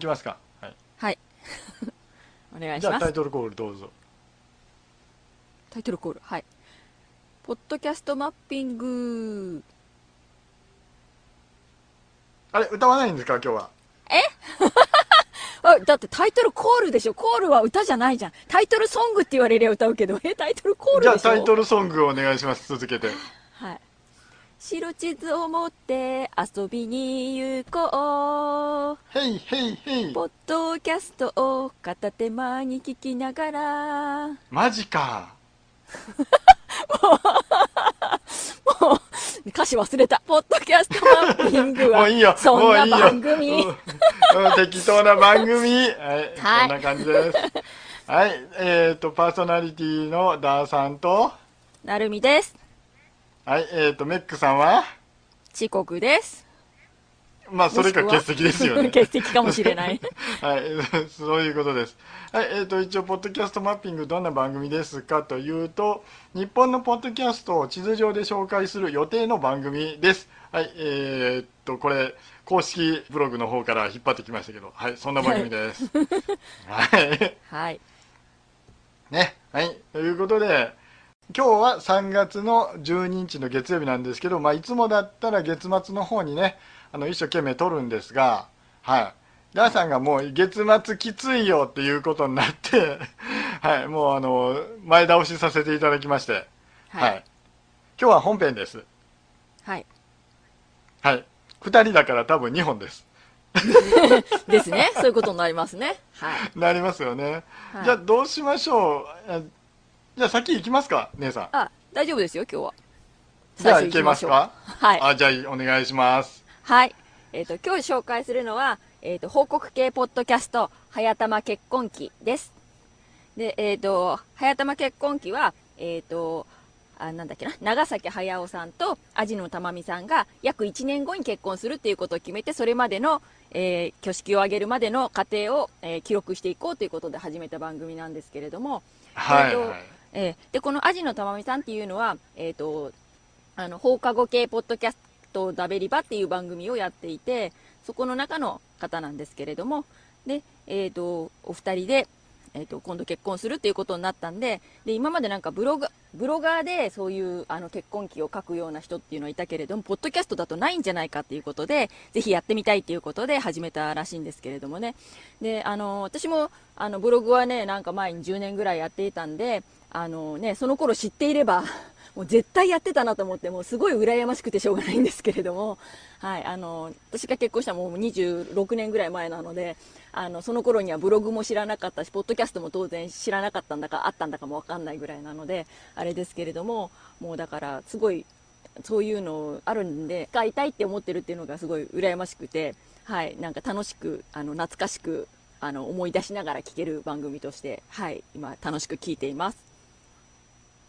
いきますか。はい。はい。お願いします。じゃあタイトルコールどうぞ。タイトルコール。はい。ポッドキャストマッピング。あれ歌わないんですか今日は？あだってタイトルコールでしょ。コールは歌じゃないじゃん。タイトルソングって言われりゃ歌うけど。えタイトルコールでしょ？じゃあタイトルソングをお願いします。続けて。はい白地図を持って遊びに行こヘイヘイヘイうポッドキャストを片手間に聞きながら。マジか。歌詞忘れた。ポッドキャストマッピングはもういいよ。そんないもういよ。番組。うん。うん適当な番組。はい、はい。こんな感じです。はい。えっ、とパーソナリティのダーさんとなるみですはいえっ、とメックさんは？遅刻ですまあそれか欠席ですよね 欠席かもしれない はい、そういうことです。はい、えっ、と、一応、ポッドキャストマッピング、どんな番組ですかというと、日本のポッドキャストを地図上で紹介する予定の番組です。はい、えっと、これ、公式ブログの方から引っ張ってきましたけど、はい、そんな番組です。はい。はい ね、はい、ということで、今日は3月の12日の月曜日なんですけど、まあ、いつもだったら月末の方にね、あの一生懸命撮るんですが、はい、ダーさんがもう月末きついよっていうことになって、はい、もうあの前倒しさせていただきまして、はい、はい。今日は本編です。はい。はい、2人だから多分2本です。ですね。そういうことになりますね。はい、なりますよね。はい、じゃあどうしましょう。あじゃあ先行きますか、姉さん。あ大丈夫ですよ今日はじゃあ行けますか？はいあ、じゃあお願いします。はい。えっ、と、今日紹介するのは、えっ、と、報告系ポッドキャスト、早玉結婚記です。で、えっ、と、早玉結婚記は、えっ、と、あ、なんだっけな、長崎駿さんとアジノ玉美さんが約1年後に結婚するっていうことを決めて、それまでの、えー挙式を挙げるまでの過程を、えー記録していこうということで始めた番組なんですけれども、はい、えーとはい。えーでこのアジのたまみさんっていうのは、えー、とあの放課後系ポッドキャストダベリバっていう番組をやっていてそこの中の方なんですけれどもで、えー、とお二人で、えー、と今度結婚するっていうことになったんでで今までなんかブロガブロガーでそういうあの結婚記を書くような人っていうのはいたけれどもポッドキャストだとないんじゃないかっていうことでぜひやってみたいっていうことで始めたらしいんですけれどもね。であの私もあのブログはねなんか前に10年ぐらいやっていたんであのね、その頃知っていれば、もう絶対やってたなと思って、もうすごい羨ましくてしょうがないんですけれども、はい、あの、私が結婚したのもう26年ぐらい前なので、あの、その頃にはブログも知らなかったし、ポッドキャストも当然知らなかったんだか、あったんだかもわかんないぐらいなので、あれですけれども、もうだから、すごい、そういうのあるんで、使いたいって思ってるっていうのがすごい羨ましくて、はい、なんか楽しく、あの、懐かしく、あの、思い出しながら聞ける番組として、はい、今楽しく聞いています。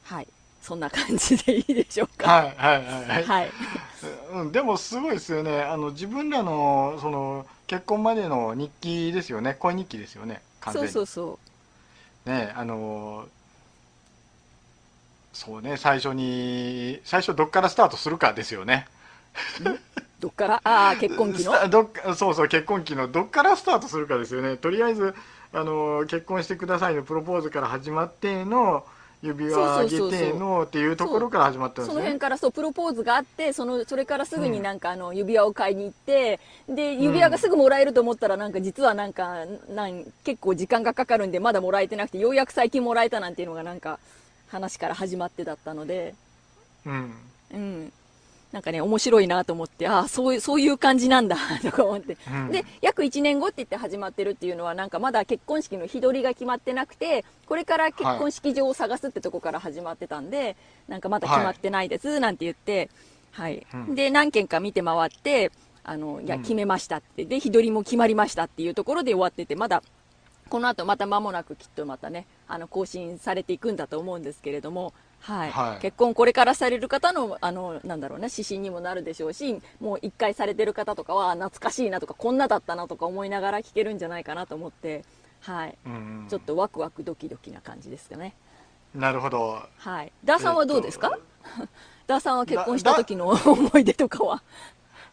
はい。そんな感じでいいでしょうか。はいはいはいはい、はい。うん、でもすごいですよね。あの自分らのその結婚までの日記ですよね。恋日記ですよね。完全に。そうそうそねあのそうね最初に最初どっからスタートするかですよね。う。どっから？ああ、結婚期の？どそうそう結婚期の。どっからスタートするかですよね。とりあえずあの結婚してくださいのプロポーズから始まっての指輪あげてのっていうところから始まったんですね。その辺からそうプロポーズがあってそのそれからすぐになんかあの指輪を買いに行って、で指輪がすぐもらえると思ったらなんか実はなんかなん結構時間がかかるんでまだもらえてなくてようやく最近もらえたなんていうのがなんか話から始まってだったので。うん。うんなんかね面白いなと思ってああそういうそういう感じなんだ とか思って。うん。で約1年後って言って始まってるっていうのはなんかまだ結婚式の日取りが決まってなくてこれから結婚式場を探すってとこから始まってたんで、なんかまだ決まってないですなんて言って、はい。うん。で何件か見て回ってあのいやうん。決めましたって。で日取りも決まりましたっていうところで終わっててまだこの後また間もなくきっとまたねあの更新されていくんだと思うんですけれども、はい。はい。結婚これからされる方のあのなんだろうね指針にもなるでしょうしもう一回されてる方とかは懐かしいなとかこんなだったなとか思いながら聞けるんじゃないかなと思って、はい、うんちょっとワクワクドキドキな感じですかね。なるほど。はい、ダーさんはどうですか、えっ ダーさんは結婚した時の思い出とかは？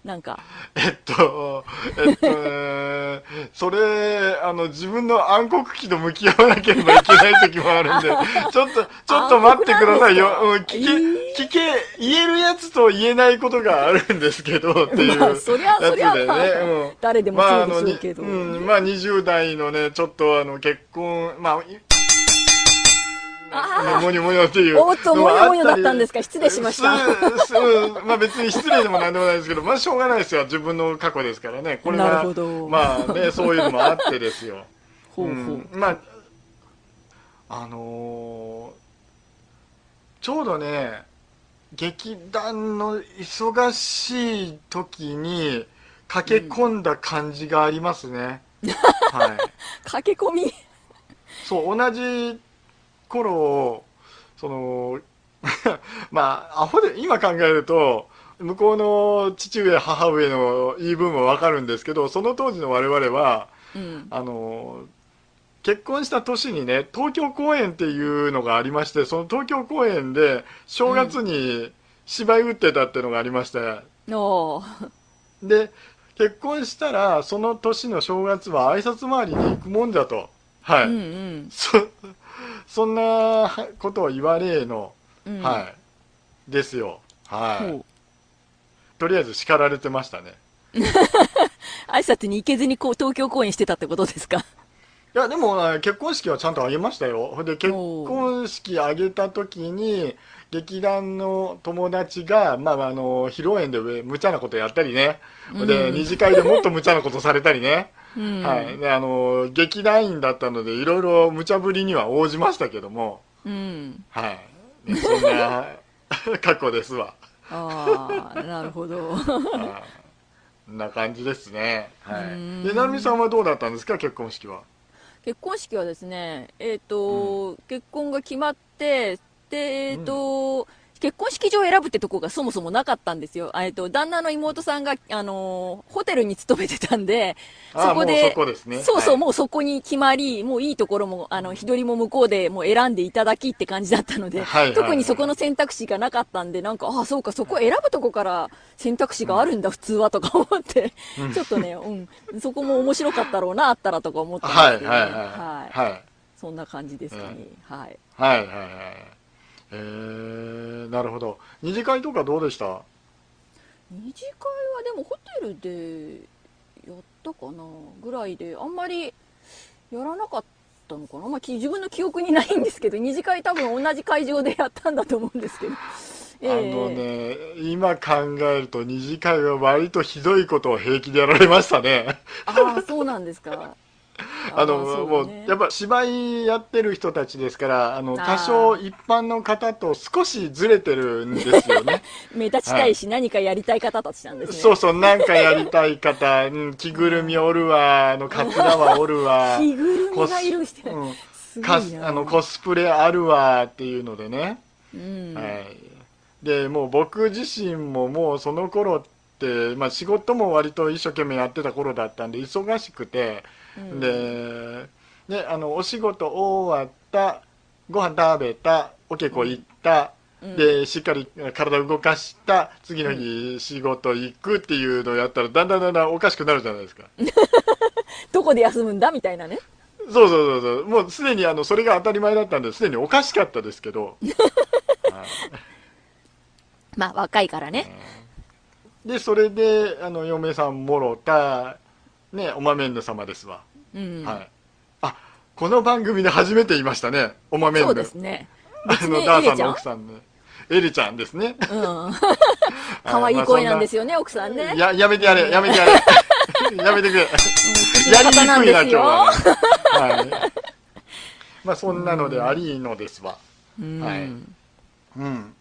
なんか。えっと、えっとね、それ、あの、自分の暗黒期と向き合わなければいけない時もあるんで、ちょっと、ちょっと待ってくださいよ。うん、聞け、えー聞け、言えるやつと言えないことがあるんですけど、っていうまあやつそりゃそりゃでね。うん誰でもまあ、あの、そうでしょにうけど。うん、まあ、20代のね、ちょっとあの、結婚、まあ、もにょもにょっていう。おっと、もにょもにょだったんですか失礼しました。まあ別に失礼でもなんでもないですけど、まあしょうがないですよ。自分の過去ですからね。これなはるほど、まあね、そういうのもあってですよ。ほうほう。うんまあ、あのーちょうどね、劇団の忙しい時に駆け込んだ感じがありますね。はい。駆け込み。そう、同じ頃、その、まあ、アホで、今考えると、向こうの父上、母上の言い分もわかるんですけど、その当時の我々は、うん。あの、結婚した年にね、東京公演っていうのがありまして、その東京公演で正月に芝居打ってたっていうのがありまして、おーで、結婚したら、その年の正月は挨拶回りに行くもんだと。はい。うんうん。そそんなことを言われの、うん、はい。ですよ。はい。とりあえず叱られてましたね。挨拶に行けずにこう東京公演してたってことですか？いやでもあ結婚式はちゃんと挙げましたよ。で結婚式挙げた時に劇団の友達が、まあ、あの披露宴で無茶なことやったりね、でうん。二次会でもっと無茶なことされたりね、うん。はいであの劇団員だったのでいろいろ無茶ぶりには応じましたけどもうん。はい、ねそんな 過去ですわああ、なるほど。な感じですね。はうーんい。で、なるみさんはどうだったんですか、結婚式は。結婚式はですね、えっ、と、結婚が決まって、で、えっ、と、結婚式場を選ぶってとこがそもそもなかったんですよ。あえっ、と、旦那の妹さんが、あのーホテルに勤めてたんで、そこで、そこですねそうそう、はいもうそこに決まり、もういいところも、あの、日取りも向こうでもう選んでいただきって感じだったので、はいはいはい特にそこの選択肢がなかったんで、なんか、ああ、そうか、そこ選ぶとこから選択肢があるんだ、普通は、とか思って、うんちょっとね、うん、そこも面白かったろうな、あったらとか思ったんはい、ですけど、はい、はいはい。はい。そんな感じですかね。はい。はい、はい、はい。えー、なるほど。二次会とかどうでした？二次会はでもホテルでやったかなぐらいで、あんまりやらなかったのかな、まあ、き自分の記憶にないんですけど、二次会多分同じ会場でやったんだと思うんですけど。え あえのね、今考えると二次会は割とひどいことを平気でやられましたね。ああ、そうなんですか。あの、ーもう、ねやっぱ芝居やってる人たちですから、あの、多少一般の方と少しずれてるんですよね。目立ちたいし、何かやりたい方たちなんですね。そうそう、なんかやりたい方、うん着ぐるみおるわ、あの、カツラはおるわ、着ぐるみがいる人、うん。あのコスプレあるわっていうのでね、うん。はい、でもう僕自身ももうその頃って、まあ、仕事も割と一生懸命やってた頃だったんで忙しくて、うん。でねあのお仕事終わったご飯食べたお稽古行った、うん。でしっかり体動かした次の日仕事行くっていうのをやったらだんだんだんだんおかしくなるじゃないですか。どこで休むんだみたいなね。そうそうそうそう。もうすでにあのそれが当たり前だったんですでにおかしかったですけど、はい。まあ、若いからね。でそれであの嫁さんもろたねおまめんぬ様ですわ、うん。はい。あこの番組で初めて言いましたね。おまめんぬそうですね。あのダーさんの奥さんねエリちゃんですね。うん。可愛い声なんですよね、奥さんね。ややめてやれやめてやれ。やめてくれ。うんやりにくいな今日。は。ね、はい、まあそんなのでありのですわ。うん。はい。うん。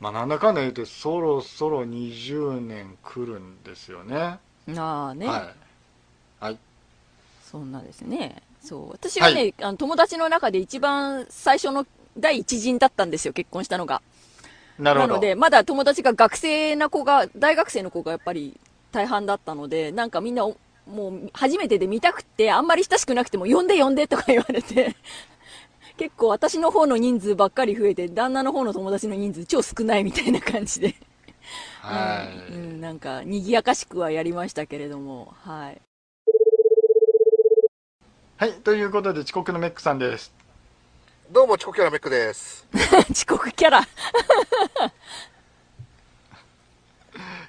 まあなんだかんだ言ってそろそろ20年来るんですよね。ああね、はいはいそんなですね。そう。私はね、あの友達の中で一番最初の第一陣だったんですよ、結婚したのが。なので、まだ友達が学生な子が、大学生の子がやっぱり大半だったので、なんかみんなお、もう初めてで見たくて、あんまり親しくなくても、呼んで呼んでとか言われて、結構私の方の人数ばっかり増えて、旦那の方の友達の人数超少ないみたいな感じで。はい。うん、なんか、賑やかしくはやりましたけれども、はい。はい、ということで遅刻のメックさんです。どうも、チコキャラメックです。遅刻キャラ。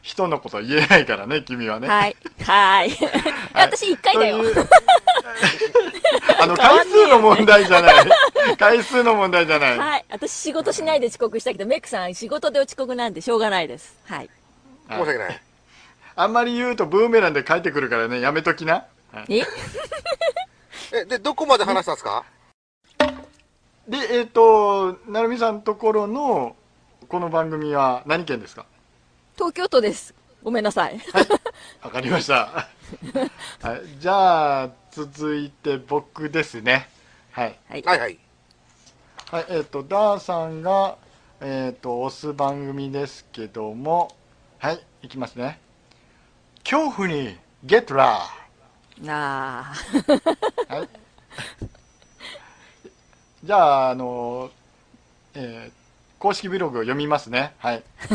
人のこと言えないからね、君はね。はい。はい。私一回だよ あの、回数の問題じゃない。回数の問題じゃない。はい。私仕事しないで遅刻したけど、メックさん仕事で遅刻なんてしょうがないです。はい。はい申し訳ない。あんまり言うとブーメランで帰ってくるからね、やめときな。はいえ？え、で、どこまで話したんですか？で、えっ、と、なるみさんところの、この番組は何県ですか？東京都です。ごめんなさい。わかりました。はい、じゃあ、続いて僕ですね。はい。はい。はいはい。はい、えっ、と、ダーさんが、えっ、と、押す番組ですけども、はい、いきますね。恐怖にゲットラあー。はい。じゃあ、あの、えー公式ブログを読みますね。はい。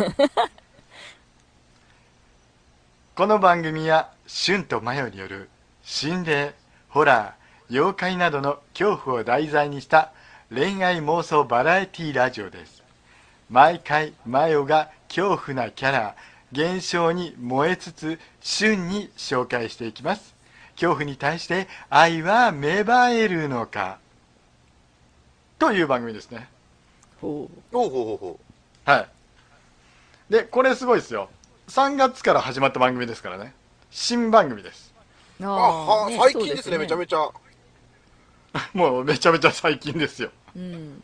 この番組は、春とマヨによる心霊、ホラー、妖怪などの恐怖を題材にした恋愛妄想バラエティラジオです。毎回マヨが恐怖なキャラ、現象に燃えつつ旬に紹介していきます。恐怖に対して愛は芽生えるのか？という番組ですね。あ。ほほうほうほうほはい。で、これすごいですよ。3月から始まった番組ですからね。新番組です。う。う。あ、は、ね最近ですね、めちゃめちちゃ。は もうめちゃめちゃ最近ですよ。ゃ。うん。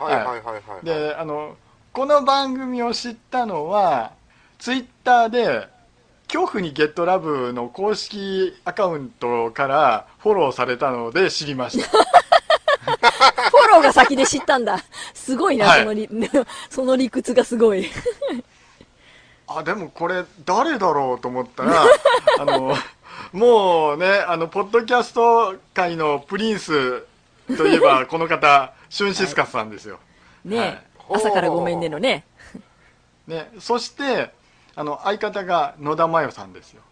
いはいはいはい。で、あの、この番組を知ったのは、ツイッターで、恐怖にゲットラブの公式アカウントからフォローされたので知りました。フォローが先で知ったんだ。すごいな、はいそのり、その理屈がすごい。あ、でもこれ誰だろうと思ったら、あの、もうね、あの、ポッドキャスト界のプリンスといえばこの方、シュンシスカスさんですよ。ね、はい朝からごめんねのね。ね、そして、あの、相方が野田真代さんですよ。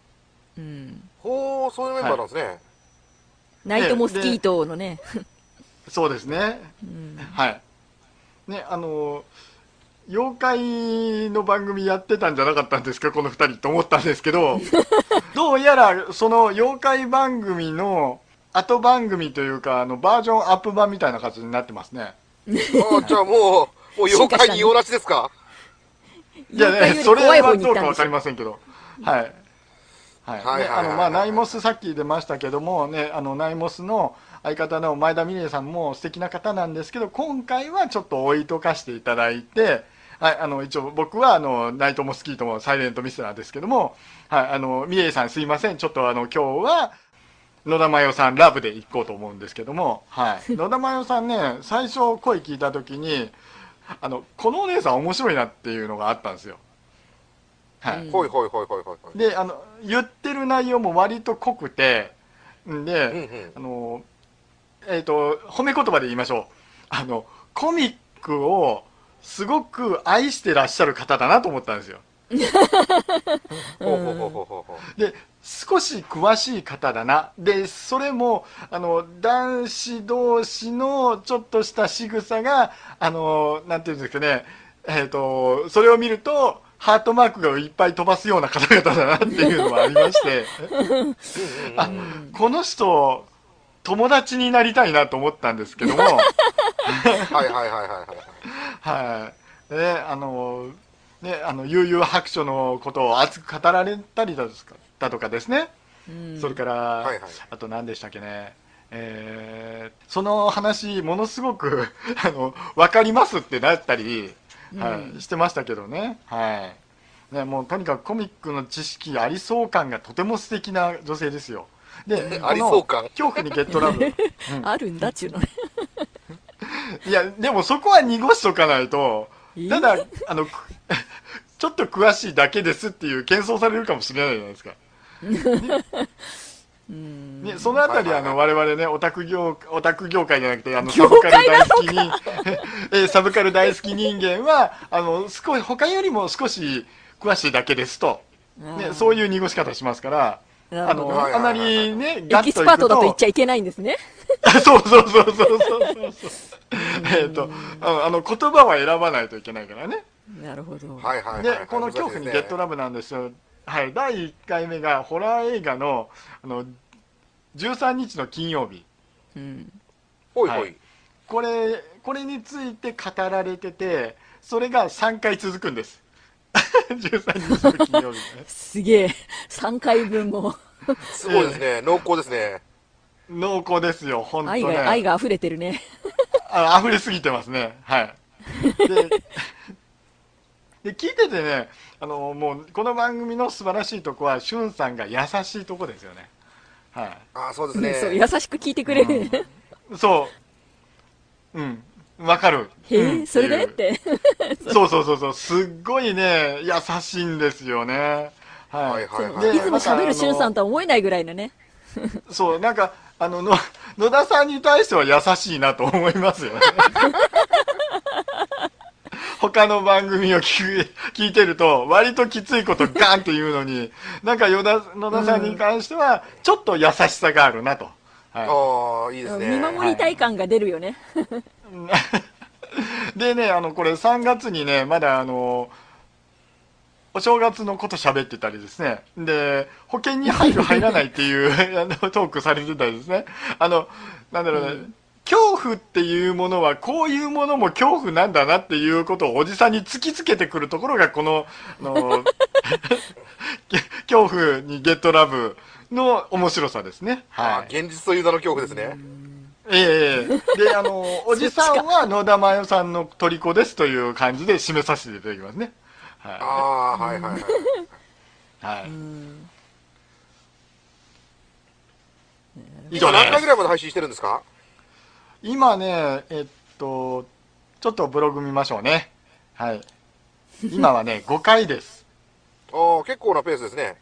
うん。ほう、そういうメンバーなんですね。ナイトモスキートのね。そうですね。うん。はい。ね、あの、妖怪の番組やってたんじゃなかったんですか、この二人と思ったんですけど、どうやらその妖怪番組の後番組というか、あの、バージョンアップ版みたいな感じになってますね。あじゃあもう、もう妖怪に用なしですか？いやね、それはどうかわかりませんけど。はい。はい。はいはいね、あの、まあ、ナイモスさっき出ましたけども、ね、あの、ナイモスの相方の前田美玲さんも素敵な方なんですけど、今回はちょっと置いとかしていただいて、はい、あの、一応僕は、あの、ナイトモスキートもサイレントミスターですけども、はい、あの、美玲さんすいません、ちょっとあの、今日は、野田真代さんラブで行こうと思うんですけども、はい。野田真代さんね、最初声聞いた時に、あの、このお姉さん面白いなっていうのがあったんですよ。はい。うんほいほいほいほいほい。であの言ってる内容も割と濃くてんで、うんうん。あのえっ、と褒め言葉で言いましょうあのコミックをすごく愛してらっしゃる方だなと思ったんですよ ほうほうほうほうほうほで少し詳しい方だな。でそれもあの男子同士のちょっとした仕草があのなんていうんですかね。えっ、とそれを見るとハートマークがいっぱい飛ばすような方々だなっていうのもありまして。あうんこの人友達になりたいなと思ったんですけども。はいはいはいはいはい。はい。ねあのねあの悠々白書のことを熱く語られたりだとかだとかですね、うん。それから、はいはい。あと何でしたっけね。えーその話ものすごく あの分かりますってなったり、はいうんしてましたけどね。はい。ねもうとにかくコミックの知識ありそう感がとても素敵な女性ですよ。でありそう感？恐怖にゲットラブ。うん。あるんだっちゅうのね。いや、でもそこは濁しとかないと、ただ、あの、くちょっと詳しいだけですっていう、謙遜されるかもしれないじゃないですか。うん。ね、そのあたり、はいはいあの、我々ね、オタク業、オタク業界じゃなくて、あの、サ業ブカル大好きに、えーサブカル大好き人間は、あの、少し、他よりも少し詳しいだけですと、ね、そうういう濁し方しますから、あの、はいあまりね、エガッといくキスパートだと言っちゃいけないんですね そうそうそうそうそうそう。えっと、あの、あの言葉は選ばないといけないからね。なるほどはいはいはい。で、この恐怖にゲットララブなんですよ。はい、第1回目がホラー映画の、あの、13日の金曜日。うんほいほ。はいいこれ、これについて語られてて、それが3回続くんです。13日の金曜日ね。すげえ3回分もすごいですね。濃厚ですね。濃厚ですよ、本当愛ね。が愛が溢れてるねあ溢れすぎてますね。はい。で、で聞いててね、あの、もう、この番組の素晴らしいとこは、しゅんさんが優しいとこですよね。はああ、そうですね そうね。優しく聞いてくれる、ねい。そう。うん。わかる。へうんえそれで？っいうて そうそうそうそう。すっごいね、優しいんですよね。はい。はいはいはいでいつも喋るしゅんさんと。とは思えないぐらいのねそう、なんか、あの、の野田さんに対しては優しいなと思いますよね。他の番組を聞く 聞いてると、割ときついことガンって言うのに、なんか野田野田さんに関しては、ちょっと優しさがあるなと。はああ、いいですね。見守りたい感が出るよね、い、でね、あの、これ3月にね、まだあの、お正月のこと喋ってたりですね。で、保険に入る入らないっていうあのトークされてたりですね。あの、なんだろうね、うん恐怖っていうものはこういうものも恐怖なんだなっていうことをおじさんに突きつけてくるところがこの、あの、恐怖にゲットラブの面白さですね。あはい。あ現実という名の恐怖ですね。ええで、あの、おじさんは野田真代さんの虜ですという感じで締めさせていただきますね。あはあ、はいはいはい。い。はい。うん以上何回ぐらいまで配信してるんですか？今ね、えっと、ちょっとブログ見ましょうね。はい。今はね、5回です。ああ、結構なペースですね。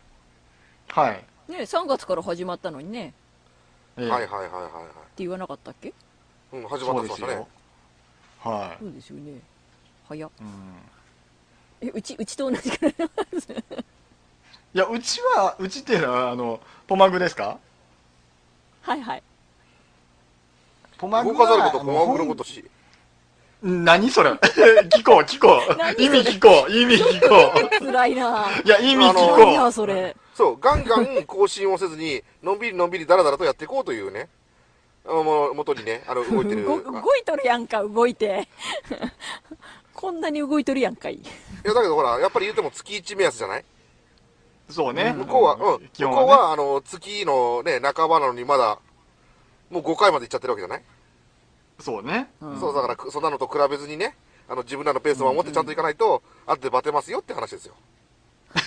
はい。ね3月から始まったのにねええはいはいはいはいはい。って言わなかったっけ？うん、始まそうですってましたねよ。。はそうですよね早っい。うんえうちうちと同じくらいいや、うちは、うちっていうのは、あの、ポマグですか？はいはいポマグ動かざること、あポマグののことし。何それ？聞こう、聞こう。意味聞こう、意味聞こ辛いなう。いや、意味聞あの何やこそれ？そう、ガンガン更新をせずに、のんびりのんびりだらだらとやっていこうというね。もう元にね、あの、動いてる。動動いとるやんか動いて こんなに動いとるやんかいいや、だけどほら、やっぱり言っても月1目安じゃない？うそうね。向こうは、うん。向こうは、あの、月のね、半ばなのにまだ、もう5回まで行っちゃってるわけじゃない、そうね。うんそう、だからく、そんなのと比べずにね、あの、自分らのペースを守ってちゃんといかないと、後でバテますよって話ですよ。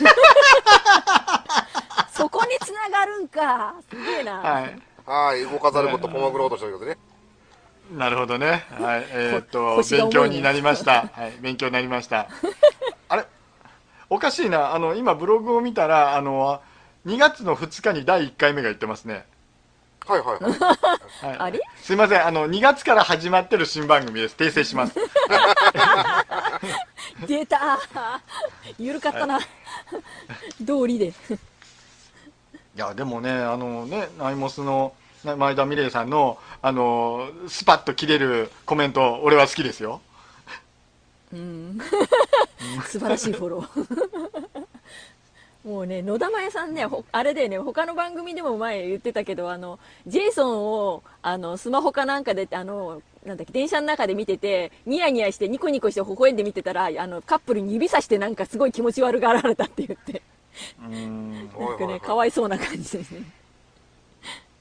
そこに繋がるんかすげえな、はい。はい、動かざること、ポマグロ落としということでね。なるほどね。はい。えーっと、勉強になりました。はい。勉強になりました。あれ？おかしいな。あの、今ブログを見たら、あの、2月の2日に第1回目が言ってますね。はいはいはい。はい。あれ？すいません。あの、2月から始まってる新番組です。訂正します。出たゆるかったな、道理でいや、でもね、あのね、ナイモスの、ね前田美玲さんの、あの、スパッと切れるコメント、俺は好きですよ。うん 素晴らしいフォローもうね野田真代さんねほあれでね他の番組でも前言ってたけどあのジェイソンをあのスマホかなんかであのなんだっけ電車の中で見ててニヤニヤしてニコニコして微笑んで見てたらあのカップルに指さしてなんかすごい気持ち悪がられたって言ってうん。なんかねかわわいそうな感じですね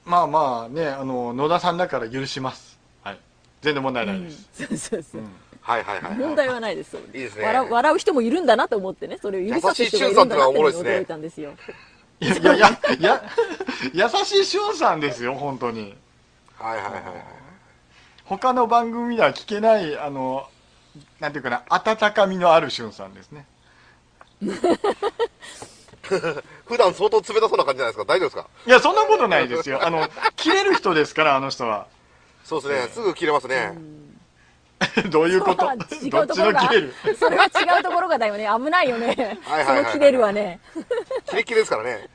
まあまあね、あの、野田さんだから許します。はい。全然問題ないです。そうそうそう、はいはいはい。問題はないですいいですね笑う笑う人もいるんだなと思ってねそれを指さす人がいるんだなって驚いたんですよいやいやいや、優しいしゅんさんですよ、本当に。はいはいはいはい。他の番組では聞けない、あの、なんていうかな、温かみのあるしゅんさんですね。普段相当冷たそうな感じじゃないですか。大丈夫ですか？いや、そんなことないですよ。あの、切れる人ですから、あの人は。そうですね。すぐ切れますね。どういうこと？違どっちうところがの切れる？それは違うところがだよね危ないよね その切れるはねキレッキレですからね。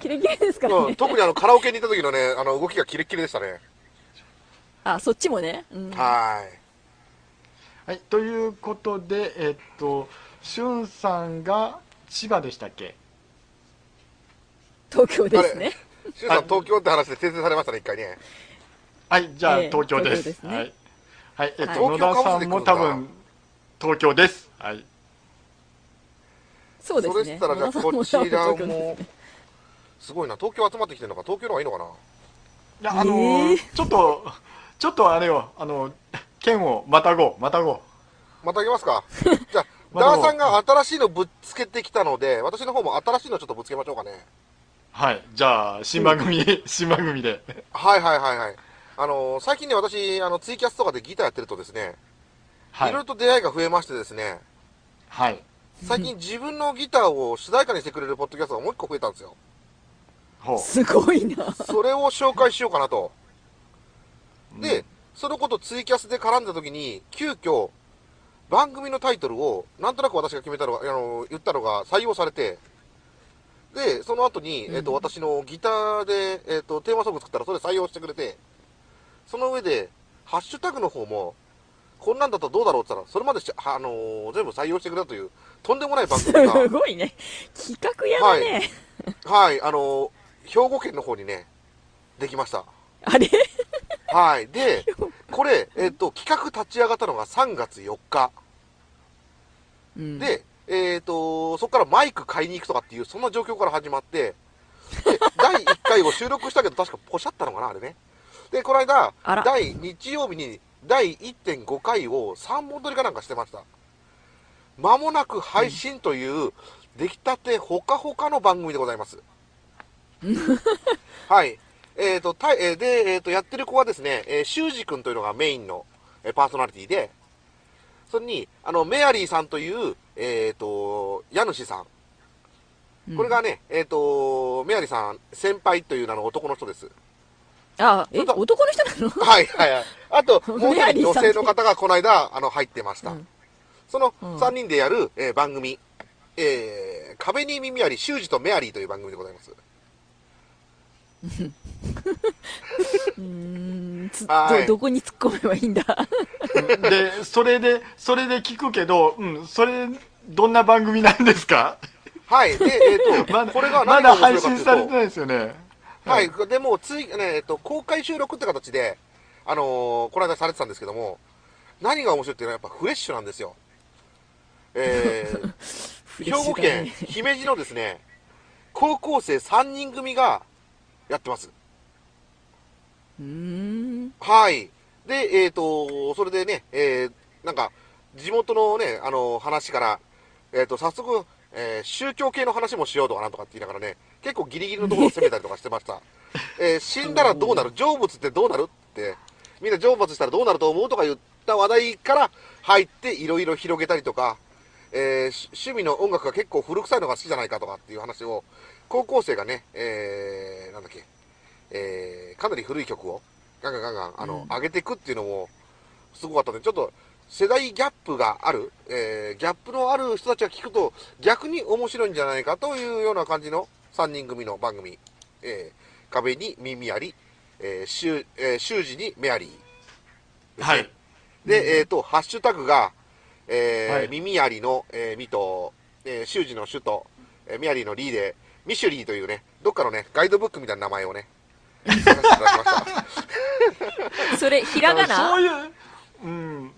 キレキレですからうんね特にあの、カラオケに行った時のね、あの、動きがキレッキレでしたね。あそっちもね、うん、はい。はい、ということで、えっと、しゅんさんが千葉でしたっけ？東京ですねしゅんさん、東京って話で訂正されましたね、一回ね。はい、じゃあ、ええ東京です。東京ですねはい。はい、えっと、はい野田さんも多分、東京です。はい。そうですねそれしたら、じゃあ、野田さんこちら東京ですもね、すごいな、東京集まってきてるのか、東京の方がいいのかな？いや、あのーええちょっと、ちょっとあれよ、あの、県をまたごう、またごう。またあげますか？じゃあダーさんが新しいのぶっつけてきたので、私の方も新しいのちょっとぶつけましょうかね。はい、じゃあ、新番組、新番組で。はいはいはいはい。あのー最近ね、私、あの、ツイキャスとかでギターやってるとですね、はいいろいろ。と出会いが増えましてですね、はい。最近自分のギターを主題歌にしてくれるポッドキャストがもう一個増えたんですよ。ほう。すごいなそれを紹介しようかなと。でうん、そのことツイキャスで絡んだ時に、急遽、番組のタイトルを、なんとなく私が決めたのが、あの、言ったのが採用されて、で、その後に、えっ、と、私のギターで、えっ、と、テーマソング作ったらそれ採用してくれて、その上で、ハッシュタグの方も、こんなんだとどうだろうって言ったら、それまでし、はあのー全部採用してくれたという、とんでもない番組が、すごいね企画屋だね、はい、あのー兵庫県の方にね、できました。あれ？はい。で、これ、えっ、と、企画立ち上がったのが3月4日。うんで、えっ、と、そこからマイク買いに行くとかっていう、そんな状況から始まって、で、第1回を収録したけど、確かポシャったのかな、あれね。で、この間第日曜日に第1.5回を3本撮りかなんかしてました。間もなく配信という、出来たてほかほかの番組でございます。はい。えっ、と、たいえーで、えっ、と、やってる子はですね、えー、修二君というのがメインの、えーパーソナリティで、それに、あの、メアリーさんという、えっ、と、家主さん。これがね、えっ、と、メアリーさん、先輩という名の男の人です。あえ男の人なの？はいはいはい。あと、もう一人女性の方がこの間、あの、入ってました。うん。そのうん。3人でやる、えー番組、えー、壁に耳あり、修二とメアリーという番組でございます。うーん。つ はい。どどこに突っ込めばいいんだ？で、それで、それで聞くけど、うん、それ、どんな番組なんですか？はい。で、えっ、と、まだ、これがまだ配信されてないですよね。はい。でも、つい、ね、えっと、公開収録って形で、あのーこの間されてたんですけども、何が面白いっていうのはやっぱフレッシュなんですよ。えー、兵庫県姫路のですね、高校生3人組がやってます。はい。で、えっ、と、それでね、えー、なんか、地元のね、あの話から、えっ、と、早速、えー宗教系の話もしようとかなんとかって言いながらね、結構ギリギリのところを攻めたりとかしてました。えー死んだらどうなる？成仏ってどうなる？って、みんな成仏したらどうなると思うとか言った話題から入っていろいろ広げたりとか、えーし趣味の音楽が結構古臭いのが好きじゃないかとかっていう話を、高校生がね、えー、なんだっけ、えーかなり古い曲をガンガンガンガンあの、うん。上げていくっていうのもすごかったのでちょっと世代ギャップがある、えーギャップのある人たちが聞くと逆に面白いんじゃないかというような感じの3人組の番組、えー壁に耳あり、えー、習えー習字にメアリーはい。で、えっ、と、ハッシュタグが、えーはい耳ありの、えー、ミと、えー、修二の主と、えー、ミアリーのリーで、ミシュリーというね、どっかのね、ガイドブックみたいな名前をね。それひらがそなういう、うん。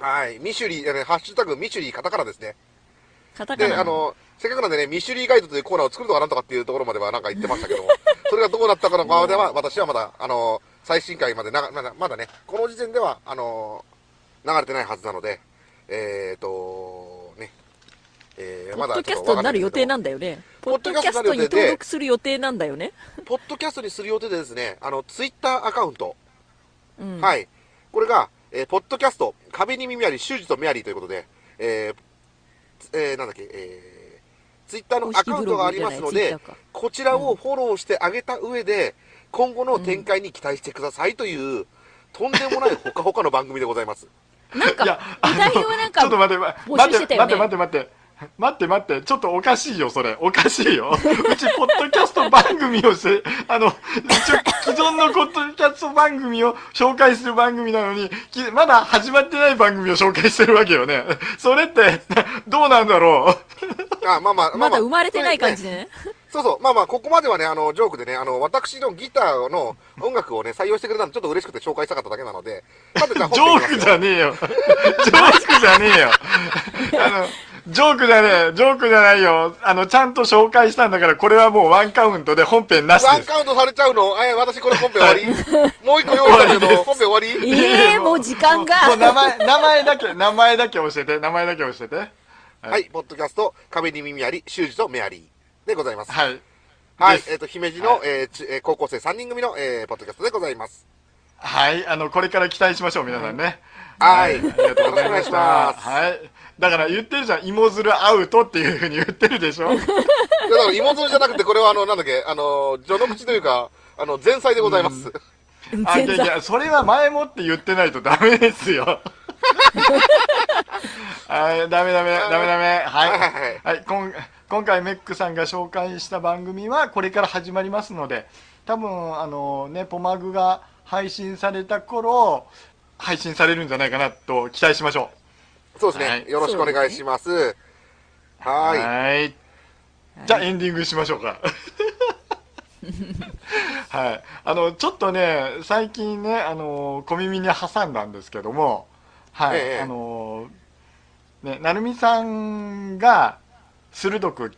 はい、ミシュリー、ハッシュタグミシュリーカタカナですね。で、カタカナ。あの、せっかくなんでね、ミシュリーガイドというコーナーを作るとかなんとかっていうところまではなんか言ってましたけども、それがどうなったかのまでは、私はまだ、あの、最新回までな、まだ、まだね、この時点では、あの、流れてないはずなので、えっ、と、ね、えーポッドキャストになる予定なんんだよね。ポッドキャストに登録する予定なんだよね。ポッドキャストにする予定でですね、あの、ツイッターアカウント、うん。はい。これが、えーポッドキャスト、壁に耳あり、修二とメアリーということで、えーえーなんだっけ、えーツイッターのアカウントがありますので、こちらをフォローしてあげた上で、今後の展開に期待してくださいという、とんでもないほかほかの番組でございます。なんかいや、具体表はなんかちょっと待って、待って、待って、待って。待って待って、ちょっとおかしいよ、それ。おかしいよ。うち、ポッドキャスト番組をして、あの、既存のポッドキャスト番組を紹介する番組なのに、きまだ始まってない番組を紹介してるわけよね。それって、どうなんだろう。あまあまあ、まあままあだ生まれてない感じで。でね。そうそう、まあまあ、ここまではね、あの、ジョークでね、あの、私のギターの音楽をね、採用してくれたんで、ちょっと嬉しくて紹介したかっただけなので、さてじゃあジョークじゃねえよ。ジョークじゃねえよ。あの、ジョークじゃねえ。ジョークじゃないよ。あの、ちゃんと紹介したんだから、これはもうワンカウントで本編なしです。ワンカウントされちゃうの？えー、私これ本編終わり？もう一個用意したけど、本編終わり？ええもう時間がもう名前、名前だけ、名前だけ教えて、名前だけ教えて。はい、ポッドキャスト、壁に耳あり、修二とメアリーでございます。はい。はいえっ、と、姫路の、えーちえー高校生3人組の、えーポッドキャストでございます。はい。あの、これから期待しましょう、皆さんね。はいありがとうございました。はい。だから言ってるじゃん。芋づるアウトっていうふうに言ってるでしょ？だから芋づるじゃなくて、これはあの、なんだっけ、あの、序の口というか、あの、前菜でございます。あ、いやいや、それは前もって言ってないとダメですよ。はい、ダメダメ、ダメダメ。はい。はいはいはいはい、今今回メックさんが紹介した番組はこれから始まりますので、多分、あのね、ポマグが配信された頃、配信されるんじゃないかなと期待しましょそうですね、はいよろしくお願いします。う。はい。はい。じゃあエンディングしましょうか。はい。あの、ちょっとね、最近ね、あの、小耳に挟んだんですけども、はい。ええあの、ね、なるみさんが鋭く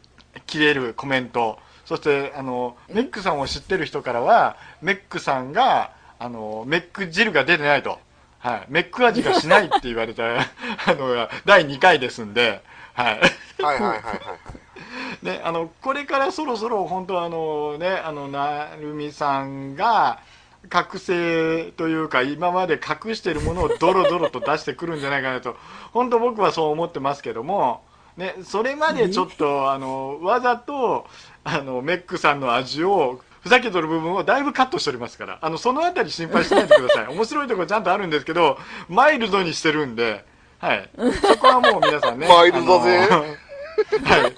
切れるコメント、そして、あの、メックさんを知ってる人からは、メックさんが、あの、メック汁が出てないと。はい。メック味がしないって言われた、あの、第2回ですんで、はい。はいはいはいはい。ね、あのこれからそろそろ本当あのねあのなるみさんが覚醒というか今まで隠しているものをドロドロと出してくるんじゃないかなと 本当僕はそう思ってますけども、ね、それまでちょっとあのわざとあのメックさんの味をふざけとる部分をだいぶカットしておりますからあのそのあたり心配しないでください 面白いところちゃんとあるんですけどマイルドにしてるんで、はい、そこはもう皆さんねマイルドぜ はい。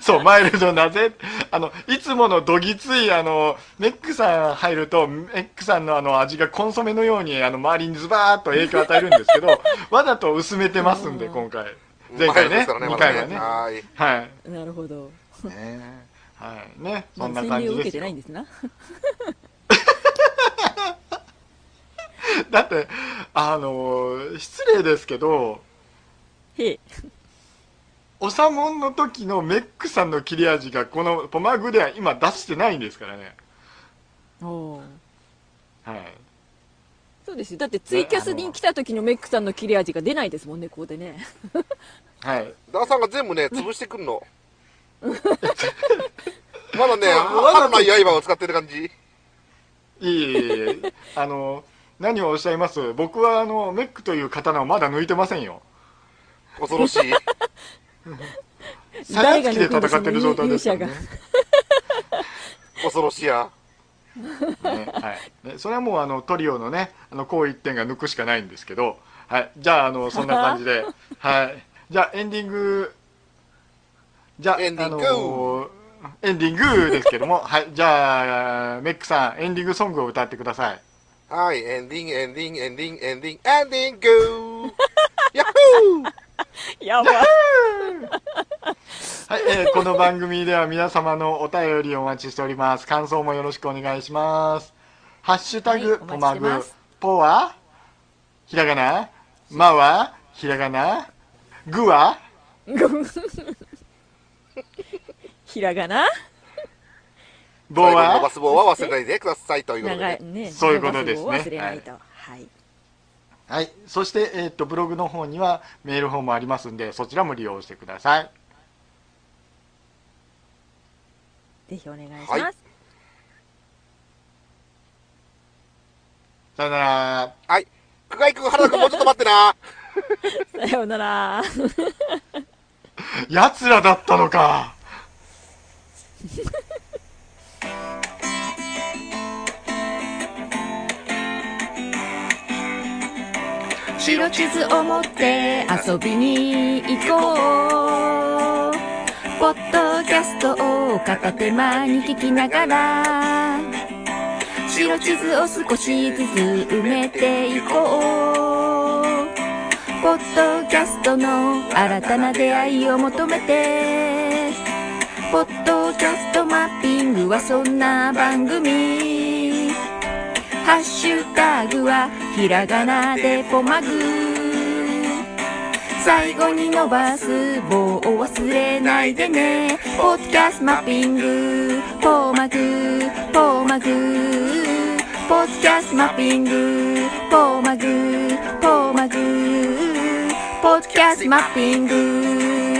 そう、マイルドだぜ。あの、いつものどぎつい、あの、メックさん入ると、メックさんのあの味がコンソメのように、あの、周りにズバーっと影響を与えるんですけど、わざと薄めてますんで、今回。前回ね、前ですから2回はね。はい。はい。なるほど。ねはい。ね、そまんな感じですよてないんですな。だって、あの、失礼ですけど、へえ。おさもんの時のメックさんの切れ味がこのポマグでは今出してないんですからね。おーはい。そうですよ。だってツイキャスに来た時のメックさんの切れ味が出ないですもんね、ここでね。はい。ダーさんが全部ね、潰してくんの。まだね、そうわざと春の刃を使ってる感じ。いえいえいえ、あの、何をおっしゃいます？僕はあの、メックという刀をまだ抜いてませんよ。恐ろしい。さやつきで戦ってる状態ですからね。恐ろしいや。ねはいね、それはもうあのトリオのね、あの、こう一点が抜くしかないんですけど、はい。じゃあ、あの、そんな感じで、はい。じゃあ、エンディング、じゃあ、エンディング。あのエンディングですけども、はい。じゃあ、メックさん、エンディングソングを歌ってください。はい、エンディング、エンディング、エンディング、エンディング、エンディングヤッホー！やばい。はい、えーこの番組では皆様のお便りをお待ちしております。感想もよろしくお願いします。ハッシュタグ、はいポマグ。ポは、ひらがな、まは、ひらがな、ぐは、ひらがな？ぼは？伸ば、す棒は忘れないでくださいということで。長いね。そういうことですね忘れないと。はい。はい。そして、えっ、と、ブログの方にはメールフォームありますんで、そちらも利用してください。ぜひお願いします。はいさよなら。はい。久我井くん、原田くん、もうちょっと待ってな。さようなら。奴らだったのか 白地図を持って遊びに行こう。ポッドキャストを片手間に聞きながら。白地図を少しずつ埋めていこう。ポッドキャストの新たな出会いを求めて。ポッドキャストマッピングはそんな番組。ハッシュタグはひらがなでポマグ。最後に伸ばす棒を忘れないでね。ポッドキャストマッピング。ポマグ。ポマグ。ポッドキャストマッピング。ポマグ。ポマグ。ポッドキャストマッピング。